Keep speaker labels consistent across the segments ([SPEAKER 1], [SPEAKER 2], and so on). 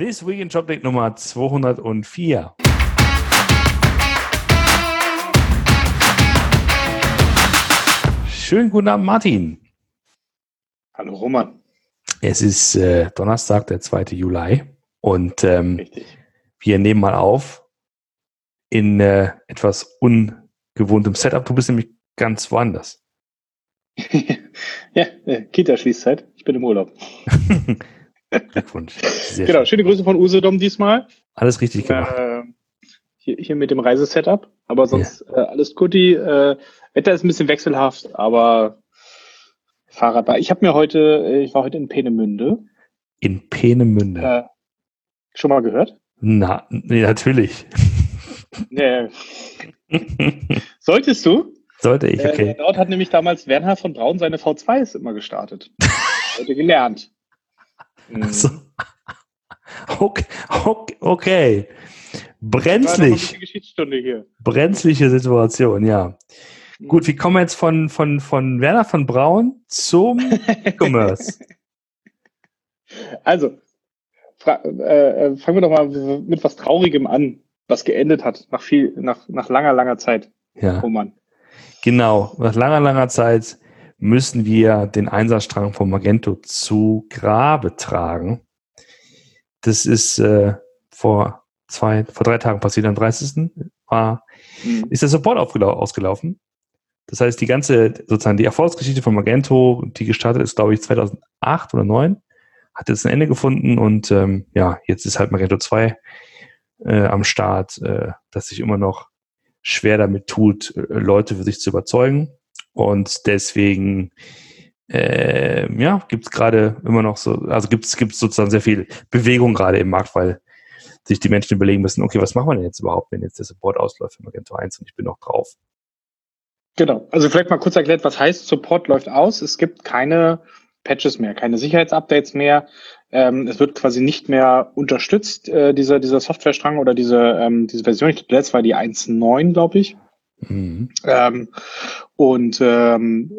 [SPEAKER 1] This Week in Jobdeck Nummer 204. Schönen guten Abend, Martin.
[SPEAKER 2] Hallo, Roman.
[SPEAKER 1] Es ist äh, Donnerstag, der 2. Juli. Und ähm, wir nehmen mal auf in äh, etwas ungewohntem Setup. Du bist nämlich ganz woanders.
[SPEAKER 2] ja, äh, Kita-Schließzeit. Ich bin im Urlaub.
[SPEAKER 1] Glückwunsch.
[SPEAKER 2] Sehr genau, schöne Grüße von Usedom diesmal.
[SPEAKER 1] Alles richtig gemacht. Äh,
[SPEAKER 2] hier, hier, mit dem Reisesetup, aber sonst ja. äh, alles gut. Äh, Wetter ist ein bisschen wechselhaft, aber Fahrradbar. Ich habe mir heute, äh, ich war heute in Peenemünde.
[SPEAKER 1] In Peenemünde. Äh,
[SPEAKER 2] schon mal gehört?
[SPEAKER 1] Na, nee, natürlich.
[SPEAKER 2] Nee. Solltest du?
[SPEAKER 1] Sollte ich, okay.
[SPEAKER 2] Äh, dort hat nämlich damals Werner von Braun seine V2s immer gestartet. heute gelernt.
[SPEAKER 1] Also, okay, okay. Brenzlig. Brenzliche Situation, ja. Mhm. Gut, wie kommen wir jetzt von, von, von Werner von Braun zum E-Commerce?
[SPEAKER 2] Also, äh, äh, fangen wir doch mal mit was Traurigem an, was geendet hat, nach viel, nach, nach langer, langer Zeit.
[SPEAKER 1] Ja. Oh Mann. Genau, nach langer, langer Zeit müssen wir den Einsatzstrang von Magento zu Grabe tragen. Das ist äh, vor zwei, vor drei Tagen passiert, am 30. War, mhm. ist der Support ausgelaufen. Das heißt, die ganze, sozusagen die Erfolgsgeschichte von Magento, die gestartet ist, glaube ich, 2008 oder 2009, hat jetzt ein Ende gefunden und ähm, ja, jetzt ist halt Magento 2 äh, am Start, äh, das sich immer noch schwer damit tut, äh, Leute für sich zu überzeugen. Und deswegen äh, ja, gibt es gerade immer noch so, also gibt es sozusagen sehr viel Bewegung gerade im Markt, weil sich die Menschen überlegen müssen, okay, was machen wir denn jetzt überhaupt, wenn jetzt der Support ausläuft für Magento 1 und ich bin noch drauf.
[SPEAKER 2] Genau, also vielleicht mal kurz erklärt, was heißt Support läuft aus. Es gibt keine Patches mehr, keine Sicherheitsupdates mehr. Ähm, es wird quasi nicht mehr unterstützt, äh, dieser, dieser Softwarestrang oder diese, ähm, diese Version. Ich glaube, letztes war die 1.9, glaube ich. Mhm. Ähm, und ähm,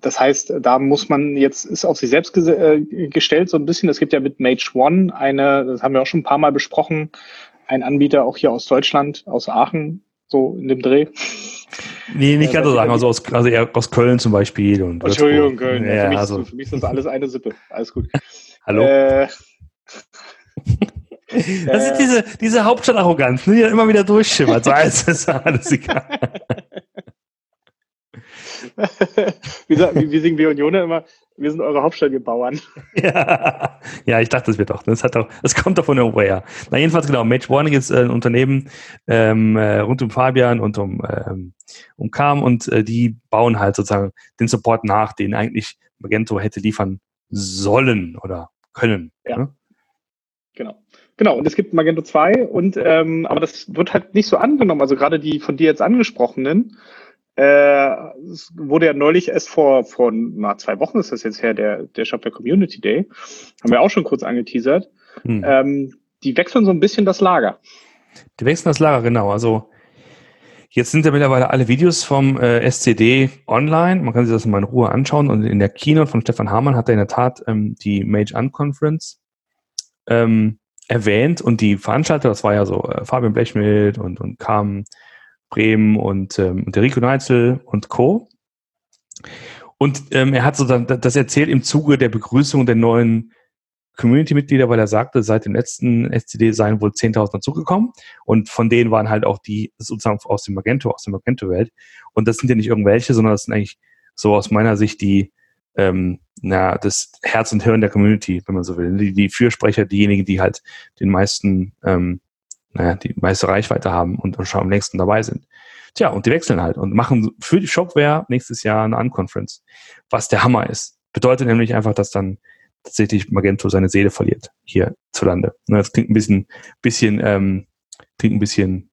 [SPEAKER 2] das heißt, da muss man jetzt, ist auf sich selbst ges äh, gestellt so ein bisschen. Es gibt ja mit Mage One eine, das haben wir auch schon ein paar Mal besprochen, ein Anbieter auch hier aus Deutschland, aus Aachen, so in dem Dreh.
[SPEAKER 1] Nee, nicht ganz so sagen, also, aus, also eher aus Köln zum Beispiel. Und
[SPEAKER 2] Entschuldigung, Köln. Ja, für, mich also. ist, für mich ist das alles eine Sippe. Alles gut.
[SPEAKER 1] Hallo? Äh, Das ist diese, diese Hauptstadtarroganz, ne, die dann immer wieder durchschimmert. So, alles ist alles egal.
[SPEAKER 2] wie, wie, wie singen wir Unioner immer? Wir sind eure Hauptstadt, wir Bauern.
[SPEAKER 1] Ja, ja ich dachte, das wird doch. Das, hat doch, das kommt doch von her. Na, jedenfalls genau. Match Warning ist äh, ein Unternehmen ähm, äh, rund um Fabian und um, ähm, um Kam und äh, die bauen halt sozusagen den Support nach, den eigentlich Magento hätte liefern sollen oder können.
[SPEAKER 2] Ja. Ne? Genau. Genau, und es gibt Magento 2 und ähm, aber das wird halt nicht so angenommen. Also gerade die von dir jetzt angesprochenen, äh, es wurde ja neulich erst vor, vor na, zwei Wochen ist das jetzt her, der, der Shopware Community Day, haben wir auch schon kurz angeteasert. Hm. Ähm, die wechseln so ein bisschen das Lager.
[SPEAKER 1] Die wechseln das Lager, genau. Also Jetzt sind ja mittlerweile alle Videos vom äh, SCD online. Man kann sich das mal in Ruhe anschauen. Und in der Keynote von Stefan Hamann hat er in der Tat ähm, die Mage Unconference ähm, erwähnt und die Veranstalter, das war ja so äh, Fabian Blechmild und, und Carmen Bremen und, ähm, und der Rico Neitzel und Co. Und ähm, er hat so dann, das erzählt im Zuge der Begrüßung der neuen Community-Mitglieder, weil er sagte, seit dem letzten SCD seien wohl 10.000 dazugekommen und von denen waren halt auch die sozusagen aus dem Magento, aus der Magento-Welt. Und das sind ja nicht irgendwelche, sondern das sind eigentlich so aus meiner Sicht die, ähm, na, das Herz und Hirn der Community, wenn man so will. Die, die Fürsprecher, diejenigen, die halt den meisten, ähm, naja, die meiste Reichweite haben und schon am längsten dabei sind. Tja, und die wechseln halt und machen für die Shopware nächstes Jahr eine Unconference, was der Hammer ist. Bedeutet nämlich einfach, dass dann tatsächlich Magento seine Seele verliert hier zu Lande. Ne, das klingt ein bisschen, bisschen, ähm, klingt ein bisschen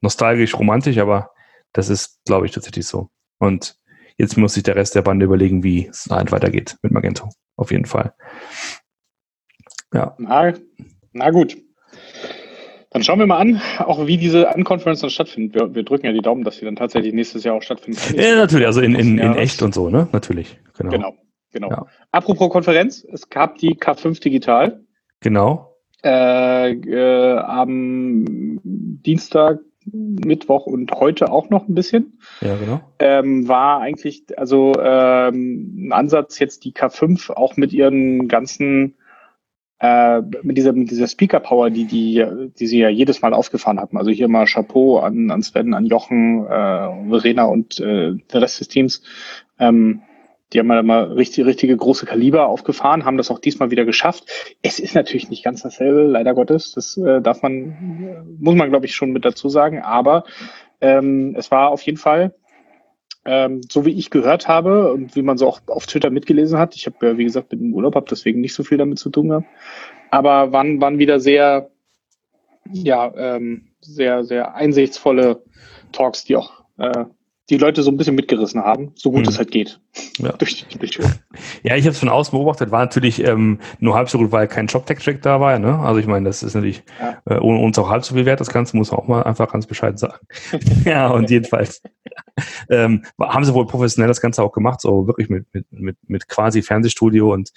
[SPEAKER 1] nostalgisch, romantisch, aber das ist, glaube ich, tatsächlich so. Und Jetzt muss sich der Rest der Bande überlegen, wie es halt weitergeht mit Magento. Auf jeden Fall.
[SPEAKER 2] Ja. Na, na gut. Dann schauen wir mal an, auch wie diese Unconference dann stattfindet. Wir, wir, drücken ja die Daumen, dass sie dann tatsächlich nächstes Jahr auch stattfinden.
[SPEAKER 1] Ja, natürlich, also in, in, in echt und so, ne? Natürlich.
[SPEAKER 2] Genau. Genau. genau. Ja. Apropos Konferenz, es gab die K5 Digital.
[SPEAKER 1] Genau.
[SPEAKER 2] äh, äh, am Dienstag, Mittwoch und heute auch noch ein bisschen.
[SPEAKER 1] Ja, genau.
[SPEAKER 2] Ähm, war eigentlich also ähm, ein Ansatz jetzt die K5 auch mit ihren ganzen äh, mit dieser mit dieser Speaker Power, die die die sie ja jedes Mal aufgefahren hatten. Also hier mal Chapeau an an Sven, an Jochen, äh, Verena und äh, der Rest des Teams. Ähm, die haben halt mal richtig, richtige große Kaliber aufgefahren, haben das auch diesmal wieder geschafft. Es ist natürlich nicht ganz dasselbe, leider Gottes. Das äh, darf man, muss man, glaube ich, schon mit dazu sagen. Aber ähm, es war auf jeden Fall, ähm, so wie ich gehört habe und wie man so auch auf Twitter mitgelesen hat. Ich habe ja, wie gesagt, mit dem Urlaub habe deswegen nicht so viel damit zu tun gehabt. Aber waren, waren wieder sehr, ja, ähm, sehr, sehr einsichtsvolle Talks, die auch äh, die Leute so ein bisschen mitgerissen haben, so gut hm. es halt geht.
[SPEAKER 1] Ja, durch Bildschirme. ja ich habe es von außen beobachtet, war natürlich ähm, nur halb so gut, weil kein Shop-Tech-Track da war. Ne? Also ich meine, das ist natürlich ja. äh, ohne uns auch halb so viel wert, das Ganze muss man auch mal einfach ganz bescheiden sagen. ja, und jedenfalls ähm, haben sie wohl professionell das Ganze auch gemacht, so wirklich mit, mit, mit, mit quasi Fernsehstudio und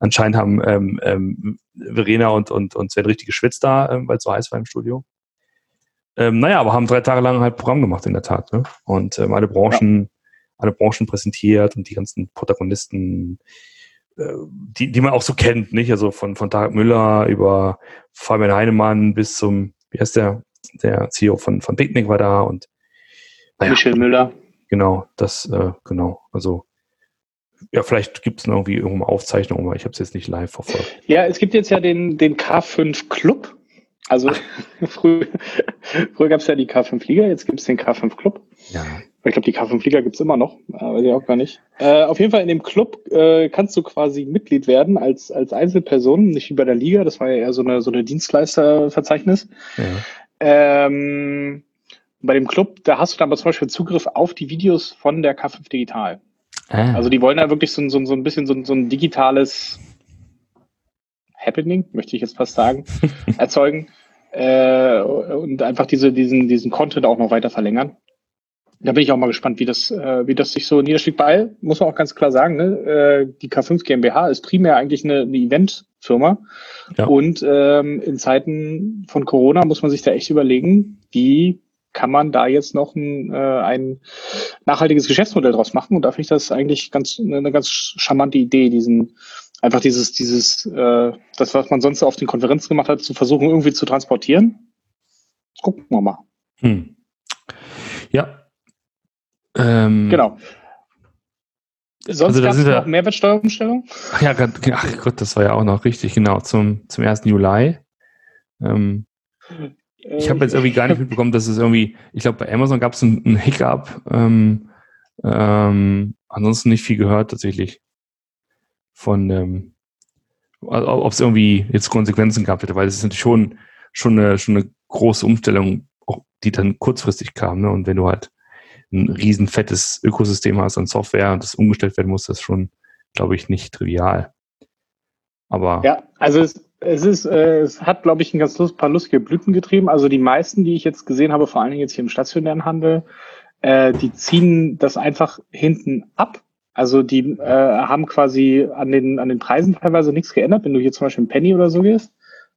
[SPEAKER 1] anscheinend haben ähm, ähm, Verena und, und, und Sven richtig geschwitzt da, ähm, weil es so heiß war im Studio. Ähm, naja, aber haben drei Tage lang halt Programm gemacht in der Tat. Ne? Und ähm, alle Branchen, ja. alle Branchen präsentiert und die ganzen Protagonisten, äh, die, die man auch so kennt, nicht? Also von, von Tarek Müller über Fabian Heinemann bis zum, wie heißt der, der CEO von, von Picknick war da und
[SPEAKER 2] naja, Michel Müller.
[SPEAKER 1] Genau, das, äh, genau. Also ja, vielleicht gibt es irgendwie irgendwo Aufzeichnungen, aber ich habe es jetzt nicht live verfolgt.
[SPEAKER 2] Ja, es gibt jetzt ja den, den K5 Club. Also früher, früher gab es ja die K5 Liga, jetzt gibt es den K5 Club. Ja. Ich glaube, die K5 Liga gibt es immer noch, weiß ich auch gar nicht. Äh, auf jeden Fall in dem Club äh, kannst du quasi Mitglied werden als, als Einzelperson, nicht wie bei der Liga, das war ja eher so eine, so eine Dienstleisterverzeichnis. Ja. Ähm, bei dem Club, da hast du dann aber zum Beispiel Zugriff auf die Videos von der K5 Digital. Ah. Also die wollen da wirklich so, so, so ein bisschen so, so ein digitales Happening, möchte ich jetzt fast sagen, erzeugen äh, und einfach diese, diesen, diesen Content auch noch weiter verlängern. Da bin ich auch mal gespannt, wie das, äh, wie das sich so niederschlägt. Weil, muss man auch ganz klar sagen, ne, äh, die K5 GmbH ist primär eigentlich eine, eine Eventfirma. Ja. Und ähm, in Zeiten von Corona muss man sich da echt überlegen, wie kann man da jetzt noch ein, äh, ein nachhaltiges Geschäftsmodell draus machen? Und da finde ich das eigentlich ganz eine ganz charmante Idee, diesen einfach dieses, dieses, äh, das, was man sonst auf den Konferenzen gemacht hat, zu versuchen, irgendwie zu transportieren. Gucken wir mal. Hm.
[SPEAKER 1] Ja.
[SPEAKER 2] Ähm, genau. Sonst also gab es noch ja, Mehrwertsteuerumstellung?
[SPEAKER 1] Ach ja, ach Gott, das war ja auch noch richtig, genau, zum, zum 1. Juli. Ähm, ich habe jetzt irgendwie gar nicht mitbekommen, dass es irgendwie, ich glaube, bei Amazon gab es einen, Hiccup. Ähm, ähm, ansonsten nicht viel gehört tatsächlich von, ähm, ob es irgendwie jetzt Konsequenzen gehabt hätte, weil es ist natürlich schon, schon, eine, schon eine große Umstellung, die dann kurzfristig kam. Ne? Und wenn du halt ein riesen fettes Ökosystem hast an Software und das umgestellt werden muss, das ist schon, glaube ich, nicht trivial. Aber
[SPEAKER 2] ja, also es, es ist, äh, es hat, glaube ich, ein ganz lust, paar lustige Blüten getrieben. Also die meisten, die ich jetzt gesehen habe, vor allen Dingen jetzt hier im stationären Handel, äh, die ziehen das einfach hinten ab also die äh, haben quasi an den, an den Preisen teilweise nichts geändert. Wenn du hier zum Beispiel ein Penny oder so gehst,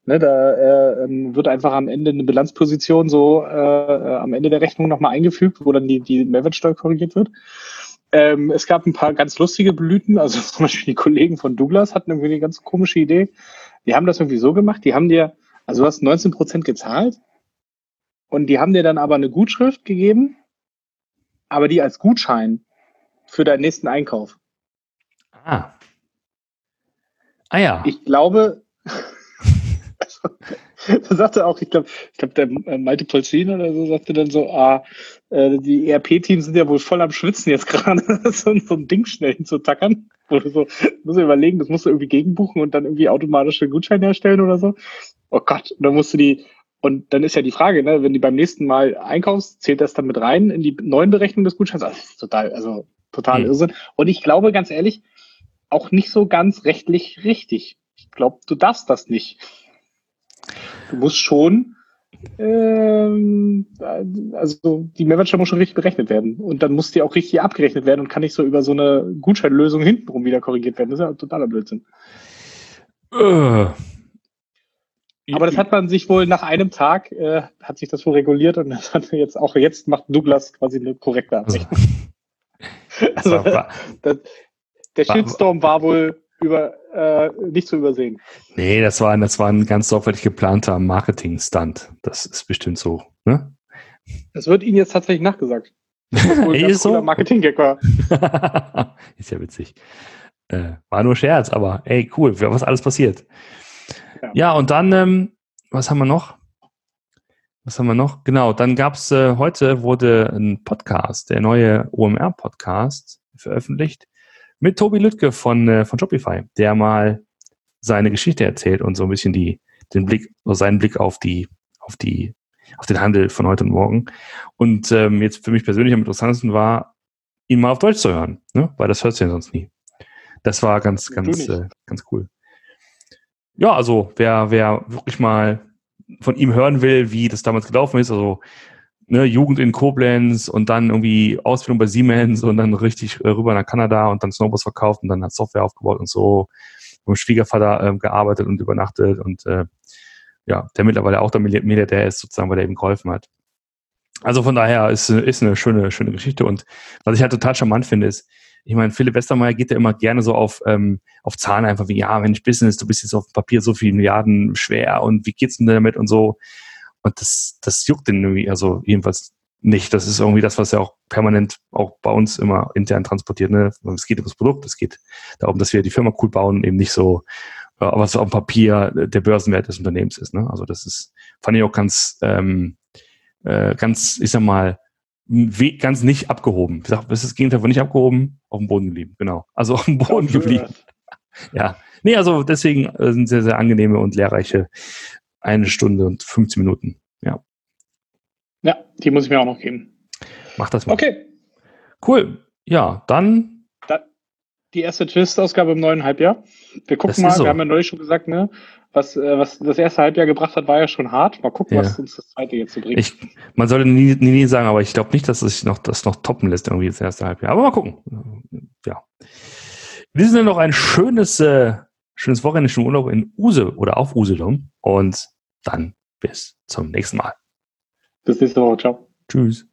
[SPEAKER 2] ne, da äh, ähm, wird einfach am Ende eine Bilanzposition so äh, äh, am Ende der Rechnung nochmal eingefügt, wo dann die, die Mehrwertsteuer korrigiert wird. Ähm, es gab ein paar ganz lustige Blüten, also zum Beispiel die Kollegen von Douglas hatten irgendwie eine ganz komische Idee. Die haben das irgendwie so gemacht, die haben dir, also du hast 19 Prozent gezahlt und die haben dir dann aber eine Gutschrift gegeben, aber die als Gutschein für deinen nächsten Einkauf.
[SPEAKER 1] Ah. Ah ja.
[SPEAKER 2] Ich glaube, da sagte auch, ich glaube, ich glaube, der äh, Malte Polzin oder so sagte dann so, ah, äh, die ERP-Teams sind ja wohl voll am Schwitzen jetzt gerade, so, so, ein Ding schnell hinzutackern. Du so, musst du überlegen, das musst du irgendwie gegenbuchen und dann irgendwie automatische Gutscheine erstellen oder so. Oh Gott, und dann musst du die, und dann ist ja die Frage, ne, wenn du beim nächsten Mal einkaufst, zählt das dann mit rein in die neuen Berechnungen des Gutscheins? Also, total, also total mhm. Irrsinn. Und ich glaube, ganz ehrlich, auch nicht so ganz rechtlich richtig. Ich glaube, du darfst das nicht. Du musst schon, ähm, also die Mehrwertsteuer muss schon richtig berechnet werden. Und dann muss die auch richtig abgerechnet werden und kann nicht so über so eine Gutscheinlösung hintenrum wieder korrigiert werden. Das ist ja totaler Blödsinn.
[SPEAKER 1] Äh.
[SPEAKER 2] Aber das hat man sich wohl nach einem Tag, äh, hat sich das wohl reguliert und das hat jetzt auch jetzt macht Douglas quasi eine korrekte Ansicht. Also, also war, das, der Shitstorm war wohl über, äh, nicht zu übersehen.
[SPEAKER 1] Nee, das war, das war ein ganz sorgfältig geplanter Marketing-Stunt. Das ist bestimmt so. Ne?
[SPEAKER 2] Das wird Ihnen jetzt tatsächlich nachgesagt. Das ist
[SPEAKER 1] so? Marketing-Gag war. ist ja witzig. Äh, war nur Scherz, aber ey, cool, was alles passiert. Ja, ja und dann, ähm, was haben wir noch? Was haben wir noch? Genau, dann gab es äh, heute wurde ein Podcast, der neue OMR-Podcast veröffentlicht mit Tobi Lüttke von, äh, von Shopify, der mal seine Geschichte erzählt und so ein bisschen die, den Blick, seinen Blick auf die, auf die, auf den Handel von heute und morgen. Und ähm, jetzt für mich persönlich am interessantesten war, ihn mal auf Deutsch zu hören, ne? weil das hört du ja sonst nie. Das war ganz, ganz, äh, ganz cool. Ja, also wer, wer wirklich mal von ihm hören will, wie das damals gelaufen ist, also ne, Jugend in Koblenz und dann irgendwie Ausbildung bei Siemens und dann richtig äh, rüber nach Kanada und dann Snowboards verkauft und dann hat Software aufgebaut und so mit dem Schwiegervater äh, gearbeitet und übernachtet und äh, ja, der mittlerweile auch der Milliardär ist sozusagen, weil er ihm geholfen hat. Also von daher ist, ist eine schöne, schöne Geschichte und was ich halt total charmant finde, ist, ich meine, Philipp Westermeier geht ja immer gerne so auf, ähm, auf Zahlen einfach wie, ja, Mensch, Business, du bist jetzt auf Papier so viele Milliarden schwer und wie geht's denn damit und so. Und das, das juckt den irgendwie, also jedenfalls nicht. Das ist irgendwie das, was ja auch permanent auch bei uns immer intern transportiert. Ne? Es geht um das Produkt, es geht darum, dass wir die Firma cool bauen, eben nicht so, äh, was auf dem Papier der Börsenwert des Unternehmens ist. Ne? Also das ist, fand ich auch ganz, ähm, äh, ganz, ich sag mal, ganz nicht abgehoben. Ich sag, das ist das Gegenteil von nicht abgehoben, auf dem Boden geblieben, genau. Also auf dem Boden geblieben. Ja. Nee, also deswegen äh, sind sehr, sehr angenehme und lehrreiche eine Stunde und 15 Minuten. Ja.
[SPEAKER 2] Ja, die muss ich mir auch noch geben.
[SPEAKER 1] Mach das mal.
[SPEAKER 2] Okay.
[SPEAKER 1] Cool. Ja, dann.
[SPEAKER 2] Die erste Twist-Ausgabe im neuen Halbjahr. Wir gucken mal, so. wir haben ja neulich schon gesagt, ne, was, äh, was das erste Halbjahr gebracht hat, war ja schon hart. Mal gucken, ja. was uns das zweite jetzt so bringt.
[SPEAKER 1] Ich, man sollte nie, nie, nie sagen, aber ich glaube nicht, dass es sich noch, das noch toppen lässt, irgendwie das erste Halbjahr. Aber mal gucken. Ja. In diesem Sinne noch ein schönes, äh, schönes Wochenende, schönen Urlaub in Use oder auf Usedom. Und dann bis zum nächsten Mal.
[SPEAKER 2] Bis nächste Woche. Ciao.
[SPEAKER 1] Tschüss.